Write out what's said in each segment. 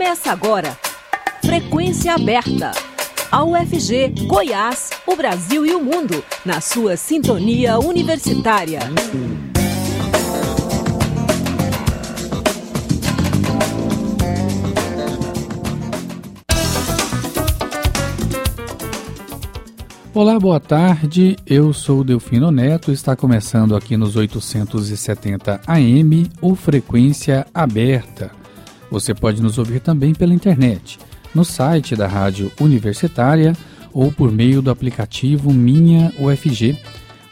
Começa agora. Frequência aberta. A UFG, Goiás, o Brasil e o mundo, na sua sintonia universitária. Olá, boa tarde. Eu sou Delfino Neto. Está começando aqui nos 870 AM o Frequência Aberta. Você pode nos ouvir também pela internet, no site da Rádio Universitária ou por meio do aplicativo Minha UFG.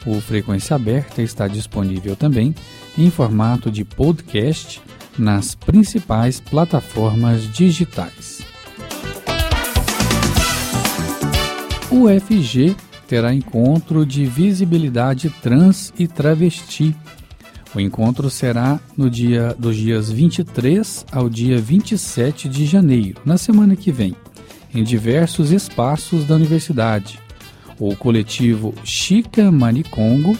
O Frequência Aberta está disponível também em formato de podcast nas principais plataformas digitais. O UFG terá encontro de visibilidade trans e travesti. O encontro será no dia dos dias 23 ao dia 27 de janeiro, na semana que vem, em diversos espaços da universidade. O coletivo Chica Manicongo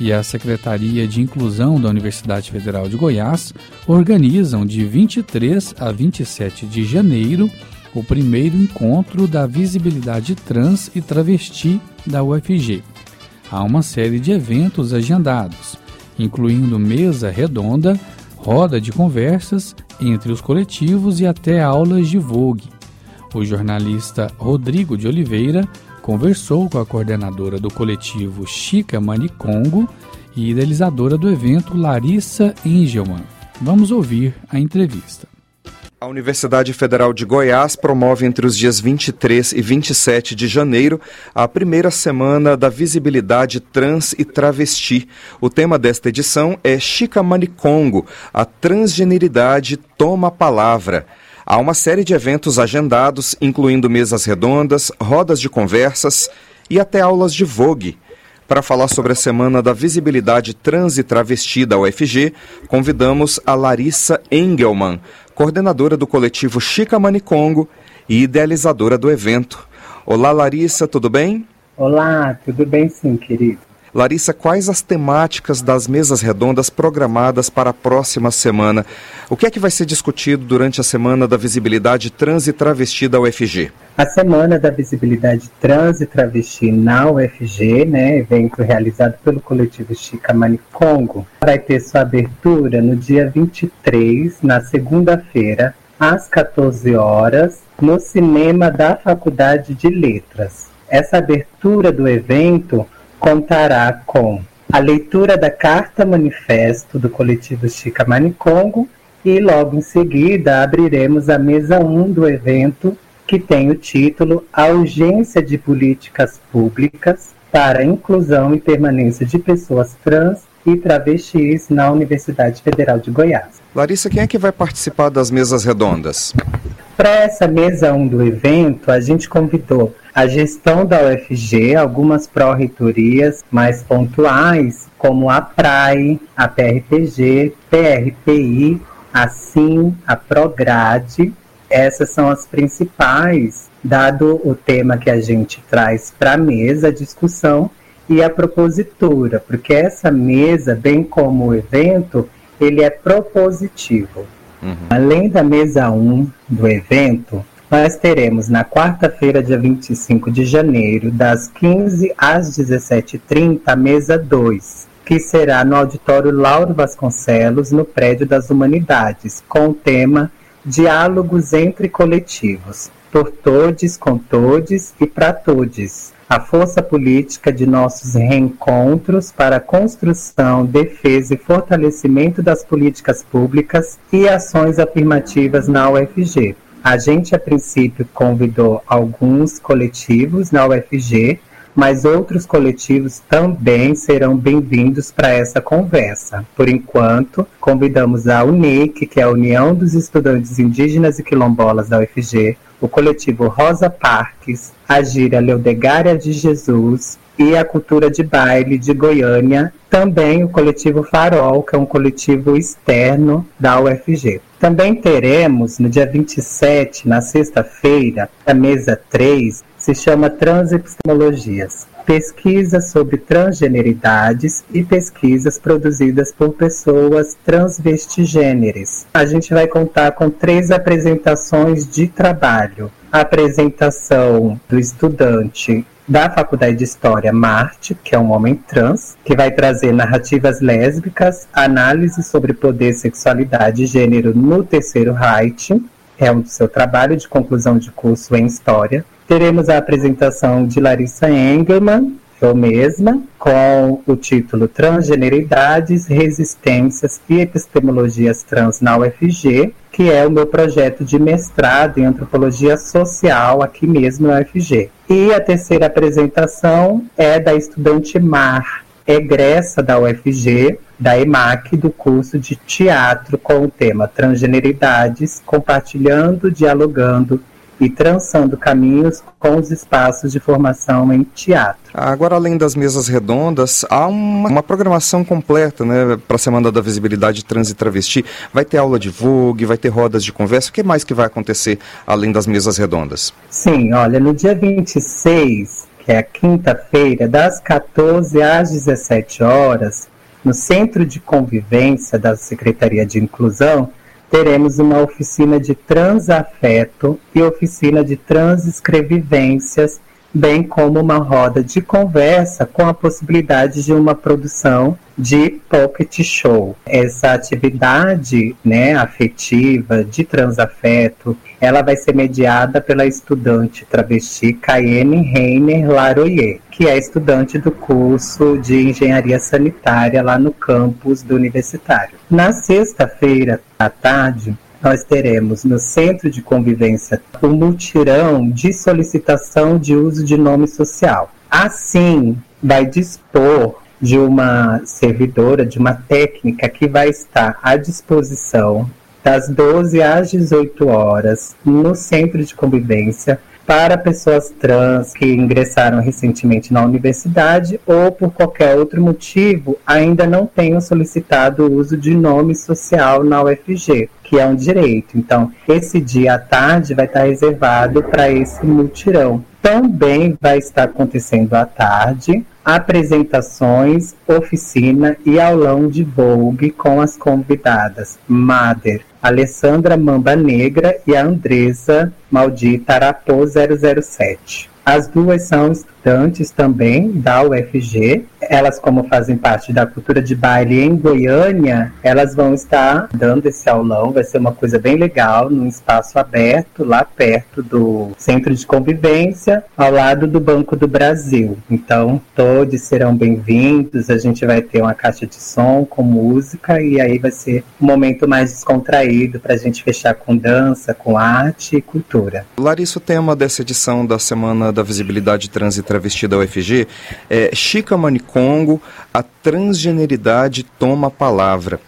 e a Secretaria de Inclusão da Universidade Federal de Goiás organizam de 23 a 27 de janeiro o primeiro encontro da visibilidade trans e travesti da UFG. Há uma série de eventos agendados, incluindo mesa redonda, roda de conversas entre os coletivos e até aulas de Vogue. O jornalista Rodrigo de Oliveira conversou com a coordenadora do coletivo Chica Manicongo e idealizadora do evento Larissa Engelman. Vamos ouvir a entrevista. A Universidade Federal de Goiás promove entre os dias 23 e 27 de janeiro a primeira semana da visibilidade trans e travesti. O tema desta edição é Chica Manicongo, a transgeneridade toma a palavra. Há uma série de eventos agendados, incluindo mesas redondas, rodas de conversas e até aulas de vogue. Para falar sobre a Semana da Visibilidade Trans e Travesti da UFG, convidamos a Larissa Engelmann, coordenadora do coletivo Chica Manicongo e idealizadora do evento. Olá, Larissa, tudo bem? Olá, tudo bem sim, querido. Larissa, quais as temáticas das mesas redondas programadas para a próxima semana? O que é que vai ser discutido durante a Semana da Visibilidade Trans e Travesti da UFG? A Semana da Visibilidade Trans e Travesti na UFG, né, evento realizado pelo coletivo Chica Manicongo, vai ter sua abertura no dia 23, na segunda-feira, às 14 horas, no cinema da Faculdade de Letras. Essa abertura do evento contará com a leitura da carta manifesto do coletivo Chica Manicongo e logo em seguida abriremos a mesa 1 do evento que tem o título A Urgência de Políticas Públicas para a Inclusão e Permanência de Pessoas Trans e Travestis na Universidade Federal de Goiás. Larissa, quem é que vai participar das mesas redondas? Para essa mesa 1 do evento, a gente convidou a gestão da UFG, algumas pró-reitorias mais pontuais, como a PRAE, a PRPG, PRPI, a SIM, a PROGRADE. Essas são as principais, dado o tema que a gente traz para a mesa, a discussão e a propositura, porque essa mesa, bem como o evento, ele é propositivo. Uhum. Além da mesa 1 do evento, nós teremos na quarta-feira, dia 25 de janeiro, das 15 às 17h30, a mesa 2, que será no auditório Lauro Vasconcelos, no Prédio das Humanidades, com o tema Diálogos entre Coletivos, por todes, com todes e para todes a força política de nossos reencontros para a construção, defesa e fortalecimento das políticas públicas e ações afirmativas na UFG. A gente, a princípio, convidou alguns coletivos na UFG, mas outros coletivos também serão bem-vindos para essa conversa. Por enquanto, convidamos a UNIC, que é a União dos Estudantes Indígenas e Quilombolas da UFG, o coletivo Rosa Parques, a Gira Leodegária de Jesus e a Cultura de Baile de Goiânia, também o coletivo Farol, que é um coletivo externo da UFG. Também teremos, no dia 27, na sexta-feira, a mesa 3, se chama Transepistemologias. Pesquisas sobre transgeneridades e pesquisas produzidas por pessoas transvestigêneres. A gente vai contar com três apresentações de trabalho. A apresentação do estudante da Faculdade de História Marte, que é um homem trans, que vai trazer narrativas lésbicas, análise sobre poder, sexualidade e gênero no terceiro Reich, é um seu trabalho de conclusão de curso em História. Teremos a apresentação de Larissa Engelman, eu mesma, com o título Transgeneridades, Resistências e Epistemologias Trans na UFG, que é o meu projeto de mestrado em antropologia social aqui mesmo na UFG. E a terceira apresentação é da estudante Mar, egressa da UFG, da EMAC, do curso de teatro com o tema Transgeneridades, compartilhando, dialogando e trançando caminhos com os espaços de formação em teatro. Agora, além das mesas redondas, há uma, uma programação completa né, para a Semana da Visibilidade Trans e Travesti. Vai ter aula de Vogue, vai ter rodas de conversa. O que mais que vai acontecer além das mesas redondas? Sim, olha, no dia 26, que é a quinta-feira, das 14 às 17 horas, no Centro de Convivência da Secretaria de Inclusão, teremos uma oficina de transafeto e oficina de transescrevivências, bem como uma roda de conversa com a possibilidade de uma produção de pocket show. Essa atividade né, afetiva de transafeto, ela vai ser mediada pela estudante travesti Cayenne Reiner Laroyer, que é estudante do curso de Engenharia Sanitária lá no campus do Universitário. Na sexta-feira à tarde, nós teremos no Centro de Convivência um mutirão de solicitação de uso de nome social. Assim, vai dispor de uma servidora, de uma técnica que vai estar à disposição das 12 às 18 horas no centro de convivência para pessoas trans que ingressaram recentemente na universidade ou por qualquer outro motivo ainda não tenham solicitado o uso de nome social na UFG, que é um direito. Então, esse dia à tarde vai estar reservado para esse mutirão. Também vai estar acontecendo à tarde apresentações, oficina e aulão de Vogue com as convidadas Mader, Alessandra Mamba Negra e a Andresa Maldita Arapô 007. As duas são estudantes também da UFG. Elas, como fazem parte da cultura de baile em Goiânia, elas vão estar dando esse aulão. Vai ser uma coisa bem legal, num espaço aberto, lá perto do Centro de Convivência, ao lado do Banco do Brasil. Então, todos serão bem-vindos. A gente vai ter uma caixa de som com música e aí vai ser um momento mais descontraído para a gente fechar com dança, com arte e cultura. Larissa, o tema dessa edição da Semana da Visibilidade Trans e Travesti da UFG é Chica Manicongo, a transgeneridade toma a palavra.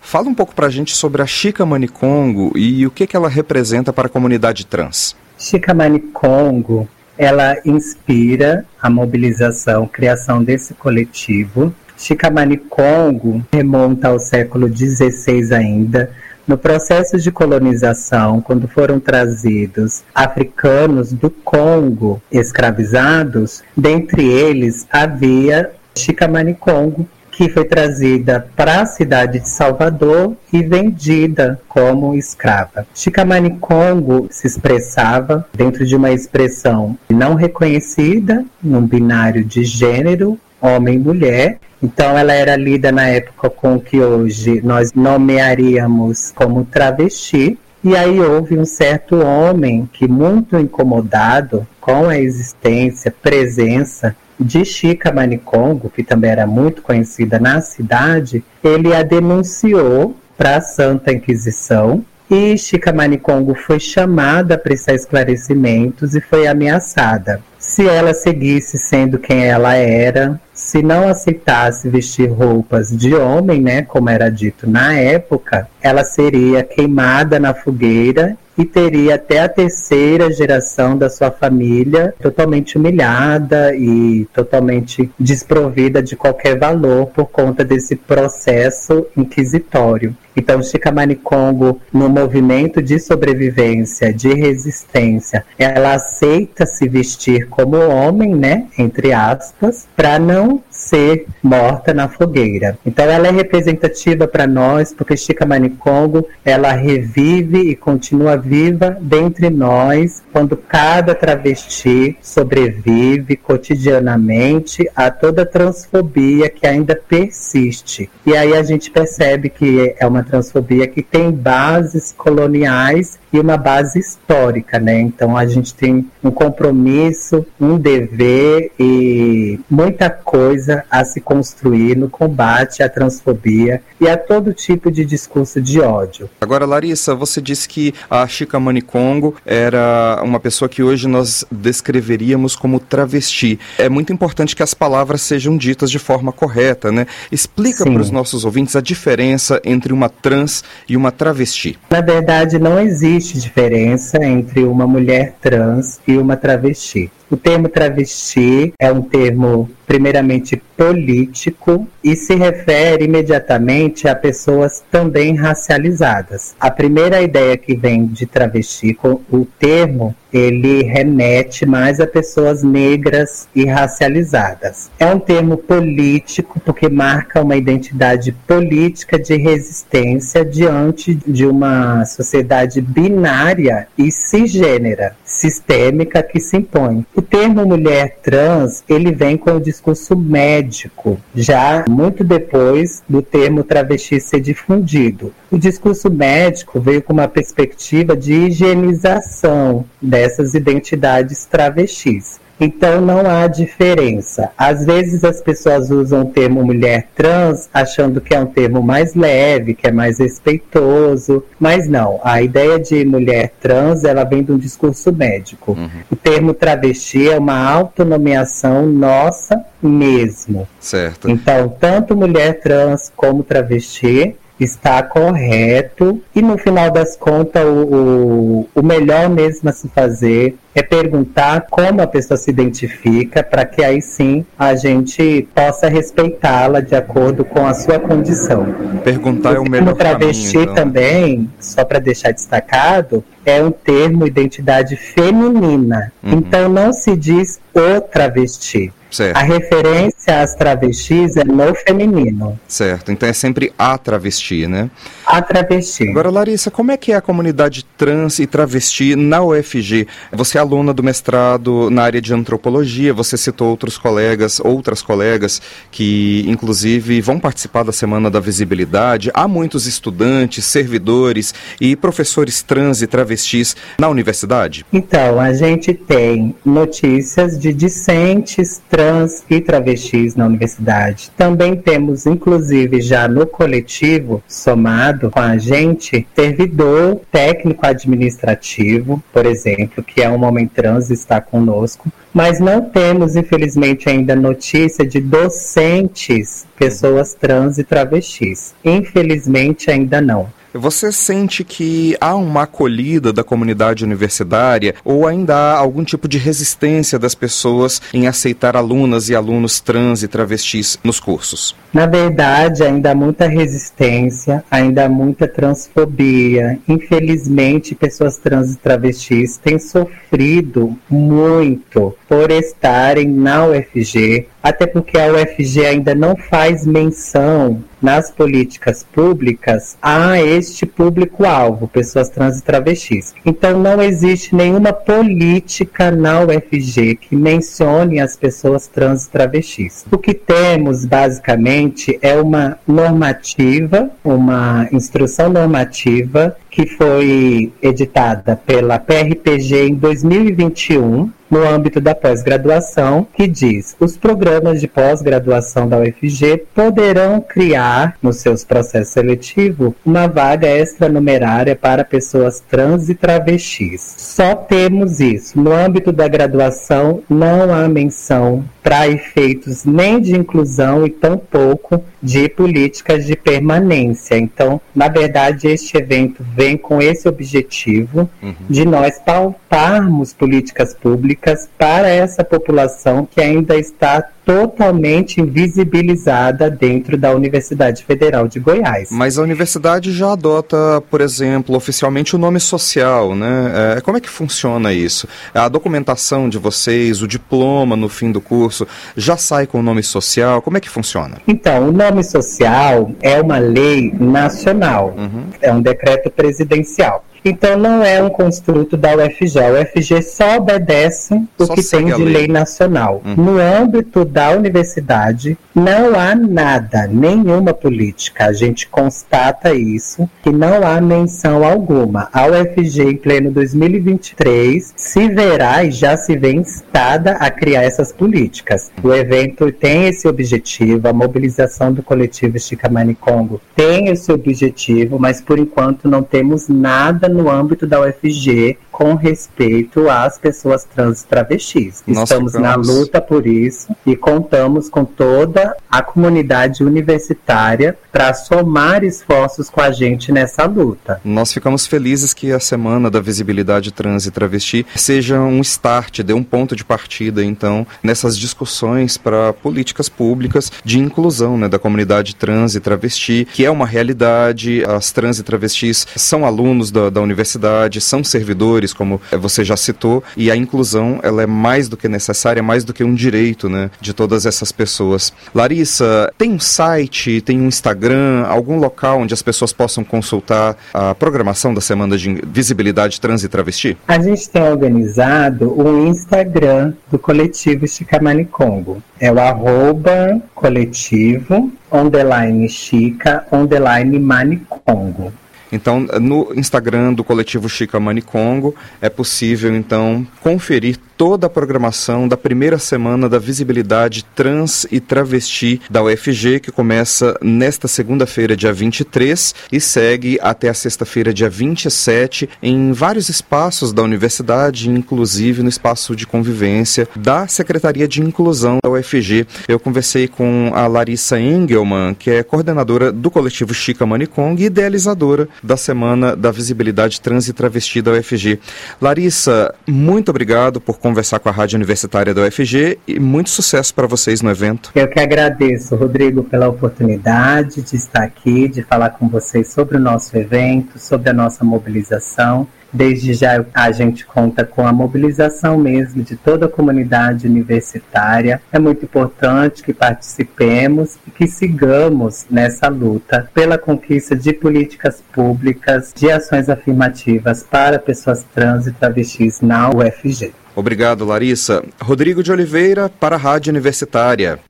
Fala um pouco para a gente sobre a Chica Manicongo e o que, que ela representa para a comunidade trans. Chica Manicongo, ela inspira a mobilização, a criação desse coletivo. Chica Manicongo remonta ao século XVI ainda, no processo de colonização, quando foram trazidos africanos do Congo escravizados, dentre eles havia Chicamani Congo, que foi trazida para a cidade de Salvador e vendida como escrava. Chicamani Congo se expressava dentro de uma expressão não reconhecida, num binário de gênero homem e mulher. Então ela era lida na época com o que hoje nós nomearíamos como travesti. E aí houve um certo homem que, muito incomodado com a existência, presença de Chica Manicongo, que também era muito conhecida na cidade, ele a denunciou para a Santa Inquisição e Chica Manicongo foi chamada a prestar esclarecimentos e foi ameaçada. Se ela seguisse sendo quem ela era, se não aceitasse vestir roupas de homem, né, como era dito na época, ela seria queimada na fogueira e teria até a terceira geração da sua família totalmente humilhada e totalmente desprovida de qualquer valor por conta desse processo inquisitório. Então, Chicamani Congo, no movimento de sobrevivência, de resistência, ela aceita se vestir como homem, né, entre aspas, para não know? Ser morta na fogueira. Então, ela é representativa para nós, porque Chicamani Congo, ela revive e continua viva dentre nós, quando cada travesti sobrevive cotidianamente a toda transfobia que ainda persiste. E aí a gente percebe que é uma transfobia que tem bases coloniais e uma base histórica, né? Então a gente tem um compromisso, um dever e muita coisa a se construir no combate à transfobia e a todo tipo de discurso de ódio. Agora, Larissa, você disse que a Chica Manicongo era uma pessoa que hoje nós descreveríamos como travesti. É muito importante que as palavras sejam ditas de forma correta, né? Explica para os nossos ouvintes a diferença entre uma trans e uma travesti. Na verdade, não existe diferença entre uma mulher trans e uma travesti. O termo travesti é um termo primeiramente político e se refere imediatamente a pessoas também racializadas. A primeira ideia que vem de travesti, com o termo, ele remete mais a pessoas negras e racializadas. É um termo político porque marca uma identidade política de resistência diante de uma sociedade binária e cisgênera, sistêmica que se impõe. O termo mulher trans, ele vem com o discurso médico, já muito depois do termo travesti ser difundido. O discurso médico veio com uma perspectiva de higienização dessas identidades travestis. Então não há diferença. Às vezes as pessoas usam o termo mulher trans achando que é um termo mais leve, que é mais respeitoso, mas não. A ideia de mulher trans ela vem de um discurso médico. Uhum. O termo travesti é uma autonomeação nossa mesmo. Certo. Então tanto mulher trans como travesti está correto e no final das contas o, o, o melhor mesmo a se fazer é perguntar como a pessoa se identifica para que aí sim a gente possa respeitá-la de acordo com a sua condição. Perguntar é o melhor travesti caminho, então. também, só para deixar destacado, é um termo identidade feminina. Uhum. Então não se diz o travesti. Certo. A referência às travestis é no feminino. Certo, então é sempre a travesti, né? A travesti. Agora, Larissa, como é que é a comunidade trans e travesti na UFG? Você é aluna do mestrado na área de antropologia, você citou outros colegas, outras colegas que, inclusive, vão participar da Semana da Visibilidade. Há muitos estudantes, servidores e professores trans e travestis na universidade? Então, a gente tem notícias de discentes trans trans e travestis na universidade. Também temos, inclusive, já no coletivo, somado com a gente, servidor técnico administrativo, por exemplo, que é um homem trans está conosco, mas não temos, infelizmente, ainda notícia de docentes, pessoas trans e travestis. Infelizmente, ainda não. Você sente que há uma acolhida da comunidade universitária ou ainda há algum tipo de resistência das pessoas em aceitar alunas e alunos trans e travestis nos cursos? Na verdade, ainda há muita resistência, ainda há muita transfobia. Infelizmente, pessoas trans e travestis têm sofrido muito por estarem na UFG, até porque a UFG ainda não faz menção nas políticas públicas a este público-alvo, pessoas trans e travestis. Então não existe nenhuma política na UFG que mencione as pessoas trans e travestis. O que temos basicamente é uma normativa, uma instrução normativa que foi editada pela PRPG em 2021 no âmbito da pós-graduação, que diz: os programas de pós-graduação da UFG poderão criar, no seus processos seletivos, uma vaga extranumerária para pessoas trans e travestis. Só temos isso. No âmbito da graduação, não há menção para efeitos nem de inclusão e tampouco de políticas de permanência. Então, na verdade, este evento vem com esse objetivo uhum. de nós pautarmos políticas públicas para essa população que ainda está totalmente invisibilizada dentro da Universidade Federal de Goiás. Mas a universidade já adota, por exemplo, oficialmente o nome social, né? É, como é que funciona isso? A documentação de vocês, o diploma no fim do curso, já sai com o nome social? Como é que funciona? Então, o nome social é uma lei nacional, uhum. é um decreto presidencial. Então não é um construto da UFG. A UFG só obedece o só que tem de lei. lei nacional. Uhum. No âmbito da universidade, não há nada, nenhuma política. A gente constata isso, que não há menção alguma. A UFG, em pleno 2023, se verá e já se vê instada a criar essas políticas. O evento tem esse objetivo, a mobilização do coletivo Chicamani Congo tem esse objetivo, mas por enquanto não temos nada no âmbito da UFG com respeito às pessoas trans e travestis. Nós Estamos ficamos... na luta por isso e contamos com toda a comunidade universitária para somar esforços com a gente nessa luta. Nós ficamos felizes que a Semana da Visibilidade Trans e Travesti seja um start, dê um ponto de partida, então, nessas discussões para políticas públicas de inclusão né, da comunidade trans e travesti, que é uma realidade. As trans e travestis são alunos da, da universidade, são servidores, como você já citou, e a inclusão ela é mais do que necessária, mais do que um direito né, de todas essas pessoas. Larissa, tem um site, tem um Instagram, algum local onde as pessoas possam consultar a programação da Semana de Visibilidade Trans e Travesti? A gente tem organizado o Instagram do coletivo Chicamani Congo. É o arroba coletivo underline chica underline manicongo. Então, no Instagram do coletivo Chica Manicongo é possível então conferir toda a programação da primeira semana da visibilidade trans e travesti da UFG, que começa nesta segunda-feira, dia 23, e segue até a sexta-feira, dia 27, em vários espaços da universidade, inclusive no espaço de convivência da Secretaria de Inclusão da UFG. Eu conversei com a Larissa Engelman, que é coordenadora do coletivo Chica Manicong e idealizadora da Semana da Visibilidade Trans e Travesti da UFG. Larissa, muito obrigado por conversar com a Rádio Universitária da UFG e muito sucesso para vocês no evento. Eu que agradeço, Rodrigo, pela oportunidade de estar aqui, de falar com vocês sobre o nosso evento, sobre a nossa mobilização. Desde já a gente conta com a mobilização mesmo de toda a comunidade universitária. É muito importante que participemos e que sigamos nessa luta pela conquista de políticas públicas, de ações afirmativas para pessoas trans e travestis na UFG. Obrigado, Larissa. Rodrigo de Oliveira, para a Rádio Universitária.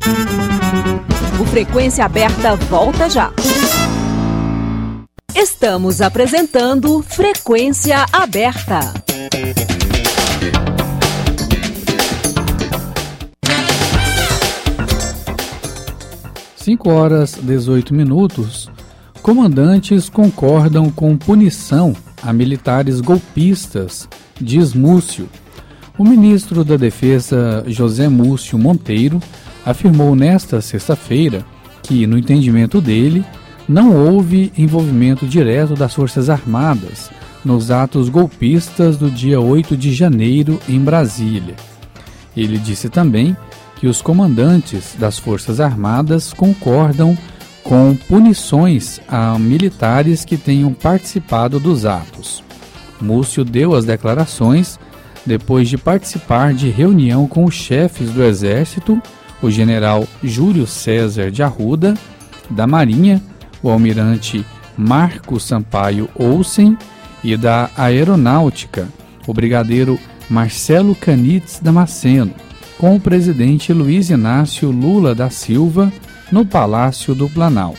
O Frequência Aberta volta já. Estamos apresentando Frequência Aberta. Cinco horas 18 minutos. Comandantes concordam com punição a militares golpistas, diz Múcio. O ministro da Defesa, José Múcio Monteiro, afirmou nesta sexta-feira que, no entendimento dele, não houve envolvimento direto das Forças Armadas nos atos golpistas do dia 8 de janeiro em Brasília. Ele disse também que os comandantes das Forças Armadas concordam com punições a militares que tenham participado dos atos. Múcio deu as declarações depois de participar de reunião com os chefes do Exército, o general Júlio César de Arruda, da Marinha, o almirante Marco Sampaio Olsen e da Aeronáutica, o brigadeiro Marcelo Canites Damasceno, com o presidente Luiz Inácio Lula da Silva no Palácio do Planalto.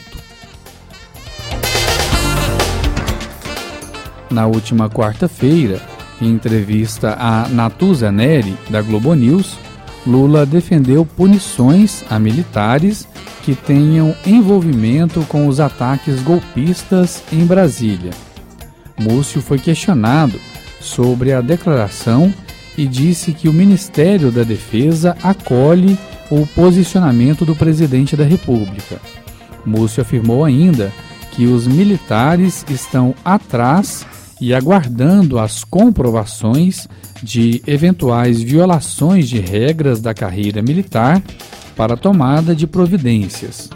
Na última quarta-feira, Em entrevista a Natuza Neri, da Globo News, Lula defendeu punições a militares que tenham envolvimento com os ataques golpistas em Brasília. Múcio foi questionado sobre a declaração e disse que o Ministério da Defesa acolhe o posicionamento do presidente da República. Múcio afirmou ainda que os militares estão atrás e aguardando as comprovações de eventuais violações de regras da carreira militar para tomada de providências.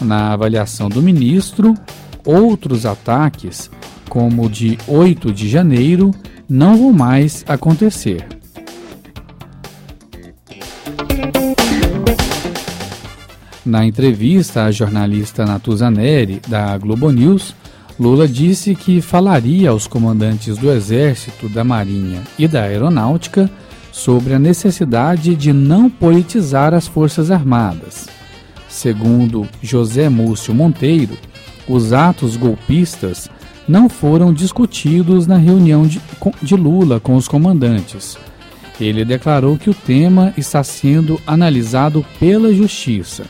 Na avaliação do ministro, outros ataques, como o de 8 de janeiro, não vão mais acontecer. Na entrevista à jornalista Natuza Neri, da Globo News, Lula disse que falaria aos comandantes do Exército, da Marinha e da Aeronáutica sobre a necessidade de não politizar as Forças Armadas. Segundo José Múcio Monteiro, os atos golpistas não foram discutidos na reunião de, de Lula com os comandantes. Ele declarou que o tema está sendo analisado pela Justiça.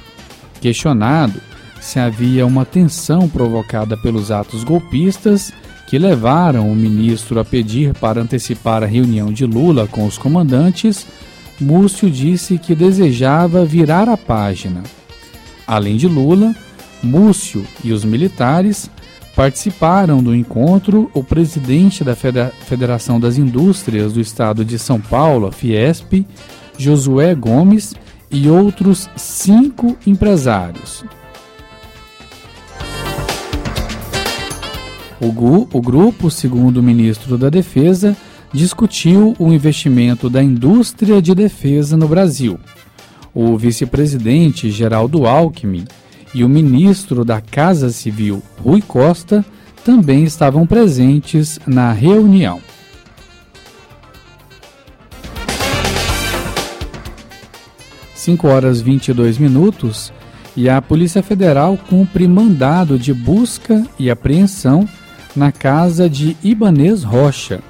Questionado se havia uma tensão provocada pelos atos golpistas que levaram o ministro a pedir para antecipar a reunião de Lula com os comandantes, Múcio disse que desejava virar a página. Além de Lula, Múcio e os militares participaram do encontro o presidente da Federação das Indústrias do Estado de São Paulo, Fiesp, Josué Gomes, e outros cinco empresários. O, GU, o grupo, segundo o ministro da Defesa, discutiu o investimento da indústria de defesa no Brasil. O vice-presidente Geraldo Alckmin e o ministro da Casa Civil, Rui Costa, também estavam presentes na reunião. Cinco horas 22 minutos e a Polícia Federal cumpre mandado de busca e apreensão na casa de Ibanês Rocha.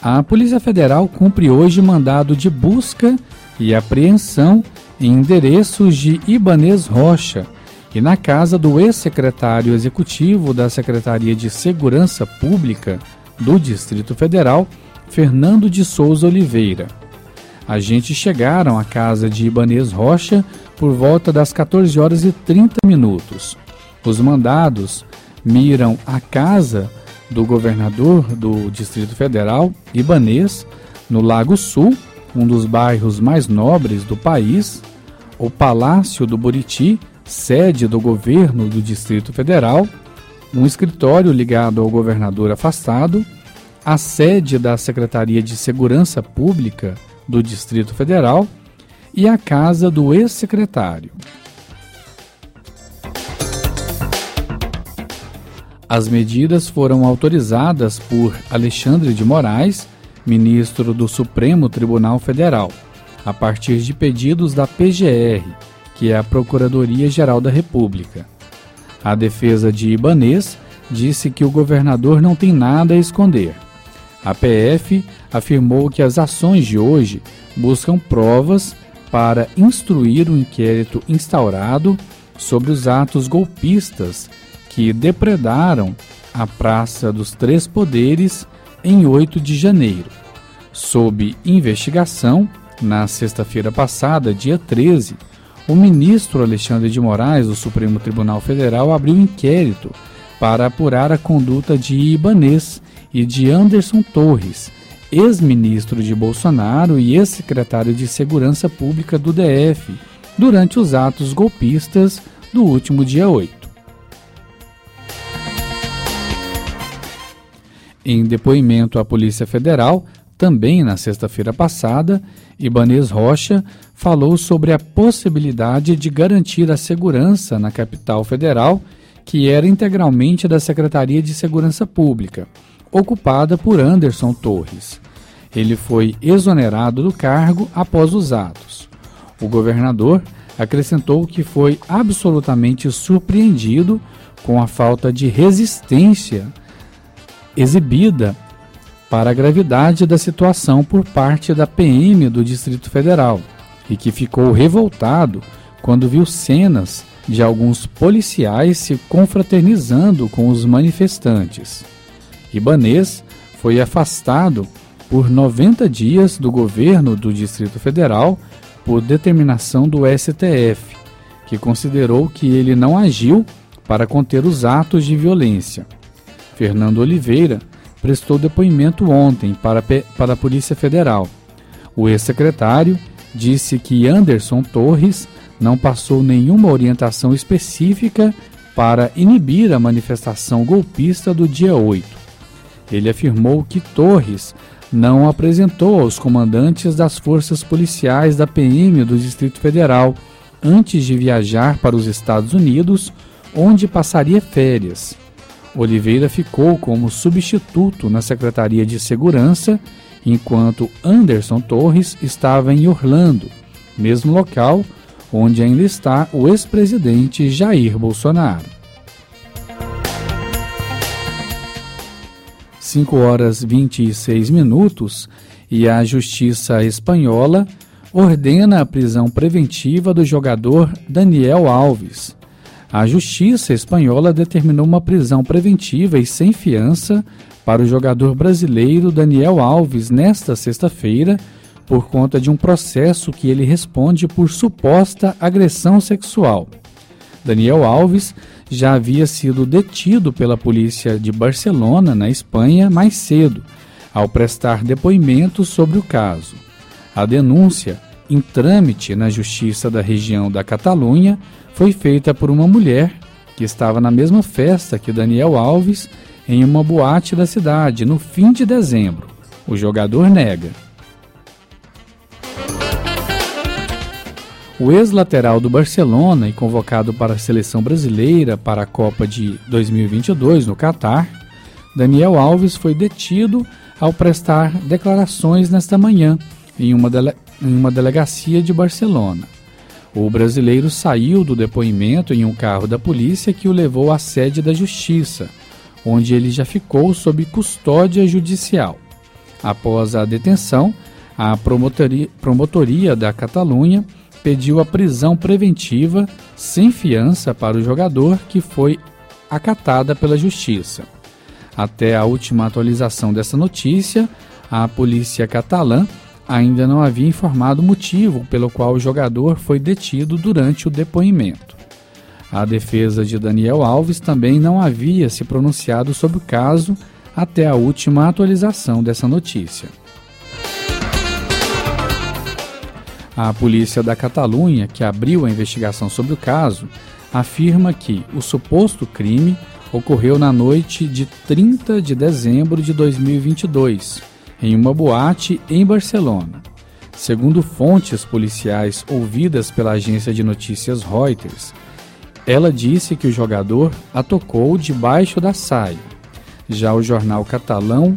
A Polícia Federal cumpre hoje mandado de busca e apreensão em endereços de Ibanês Rocha e na casa do ex-secretário executivo da Secretaria de Segurança Pública do Distrito Federal, Fernando de Souza Oliveira. Agentes chegaram à casa de Ibanês Rocha por volta das 14 horas e 30 minutos. Os mandados miram a casa do governador do Distrito Federal, Ibanês, no Lago Sul, um dos bairros mais nobres do país, o Palácio do Buriti, sede do governo do Distrito Federal, um escritório ligado ao governador afastado, a sede da Secretaria de Segurança Pública do Distrito Federal e a casa do ex-secretário. As medidas foram autorizadas por Alexandre de Moraes, ministro do Supremo Tribunal Federal, a partir de pedidos da PGR, que é a Procuradoria-Geral da República. A defesa de Ibanês disse que o governador não tem nada a esconder. A PF afirmou que as ações de hoje buscam provas para instruir o um inquérito instaurado sobre os atos golpistas que depredaram a Praça dos Três Poderes em 8 de janeiro. Sob investigação, na sexta-feira passada, dia 13, o ministro Alexandre de Moraes, do Supremo Tribunal Federal, abriu inquérito para apurar a conduta de Ibanês e de Anderson Torres, ex-ministro de Bolsonaro e ex-secretário de Segurança Pública do DF, durante os atos golpistas do último dia 8. Em depoimento à Polícia Federal, também na sexta-feira passada, Ibanês Rocha falou sobre a possibilidade de garantir a segurança na capital federal, que era integralmente da Secretaria de Segurança Pública, ocupada por Anderson Torres. Ele foi exonerado do cargo após os atos. O governador acrescentou que foi absolutamente surpreendido com a falta de resistência exibida para a gravidade da situação por parte da PM do Distrito Federal e que ficou revoltado quando viu cenas de alguns policiais se confraternizando com os manifestantes. Ibanês foi afastado por 90 dias do governo do Distrito Federal por determinação do STF, que considerou que ele não agiu para conter os atos de violência. Fernando Oliveira prestou depoimento ontem para, para a Polícia Federal. O ex-secretário disse que Anderson Torres não passou nenhuma orientação específica para inibir a manifestação golpista do dia 8. Ele afirmou que Torres não apresentou aos comandantes das forças policiais da PM do Distrito Federal antes de viajar para os Estados Unidos, onde passaria férias. Oliveira ficou como substituto na Secretaria de Segurança, enquanto Anderson Torres estava em Orlando, mesmo local onde ainda está o ex-presidente Jair Bolsonaro. 5 horas 26 minutos e a Justiça Espanhola ordena a prisão preventiva do jogador Daniel Alves. A Justiça Espanhola determinou uma prisão preventiva e sem fiança para o jogador brasileiro Daniel Alves nesta sexta-feira por conta de um processo que ele responde por suposta agressão sexual. Daniel Alves já havia sido detido pela polícia de Barcelona, na Espanha, mais cedo, ao prestar depoimento sobre o caso. A denúncia, em trâmite na Justiça da região da Catalunha, foi feita por uma mulher que estava na mesma festa que Daniel Alves em uma boate da cidade no fim de dezembro. O jogador nega. O ex-lateral do Barcelona e convocado para a seleção brasileira para a Copa de 2022 no Catar, Daniel Alves foi detido ao prestar declarações nesta manhã em uma, dele em uma delegacia de Barcelona. O brasileiro saiu do depoimento em um carro da polícia que o levou à sede da Justiça, onde ele já ficou sob custódia judicial. Após a detenção, a promotoria, promotoria da Catalunha pediu a prisão preventiva sem fiança para o jogador, que foi acatada pela Justiça. Até a última atualização dessa notícia, a polícia catalã ainda não havia informado o motivo pelo qual o jogador foi detido durante o depoimento. A defesa de Daniel Alves também não havia se pronunciado sobre o caso até a última atualização dessa notícia. A polícia da Catalunha, que abriu a investigação sobre o caso, afirma que o suposto crime ocorreu na noite de 30 de dezembro de 2022, em uma boate em Barcelona. Segundo fontes policiais ouvidas pela agência de notícias Reuters, ela disse que o jogador a tocou debaixo da saia. Já o jornal catalão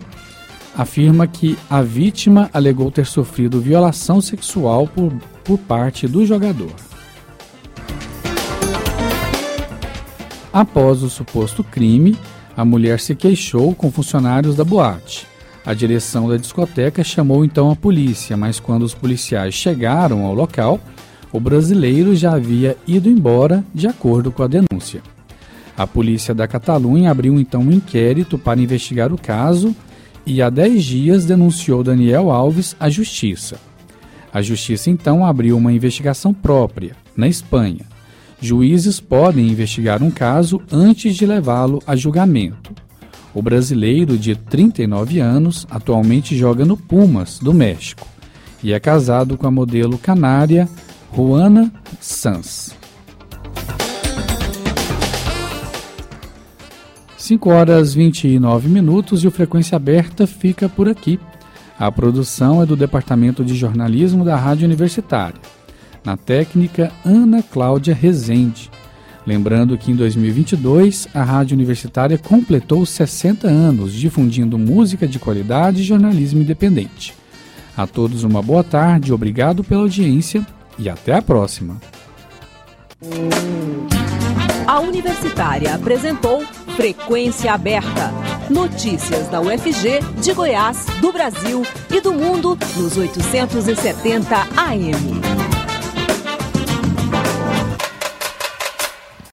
afirma que a vítima alegou ter sofrido violação sexual por, por parte do jogador. Após o suposto crime, a mulher se queixou com funcionários da boate. A direção da discoteca chamou então a polícia, mas quando os policiais chegaram ao local, o brasileiro já havia ido embora, de acordo com a denúncia. A polícia da Catalunha abriu então um inquérito para investigar o caso e há 10 dias denunciou Daniel Alves à Justiça. A Justiça então abriu uma investigação própria, na Espanha. Juízes podem investigar um caso antes de levá-lo a julgamento. O brasileiro, de 39 anos, atualmente joga no Pumas, do México, e é casado com a modelo canária Juana Sanz. 5 horas 29 minutos e o Frequência Aberta fica por aqui. A produção é do Departamento de Jornalismo da Rádio Universitária. Na técnica, Ana Cláudia Rezende. Lembrando que em 2022 a Rádio Universitária completou 60 anos difundindo música de qualidade e jornalismo independente. A todos uma boa tarde, obrigado pela audiência e até a próxima. A Universitária apresentou Frequência Aberta Notícias da UFG, de Goiás, do Brasil e do mundo nos 870 AM.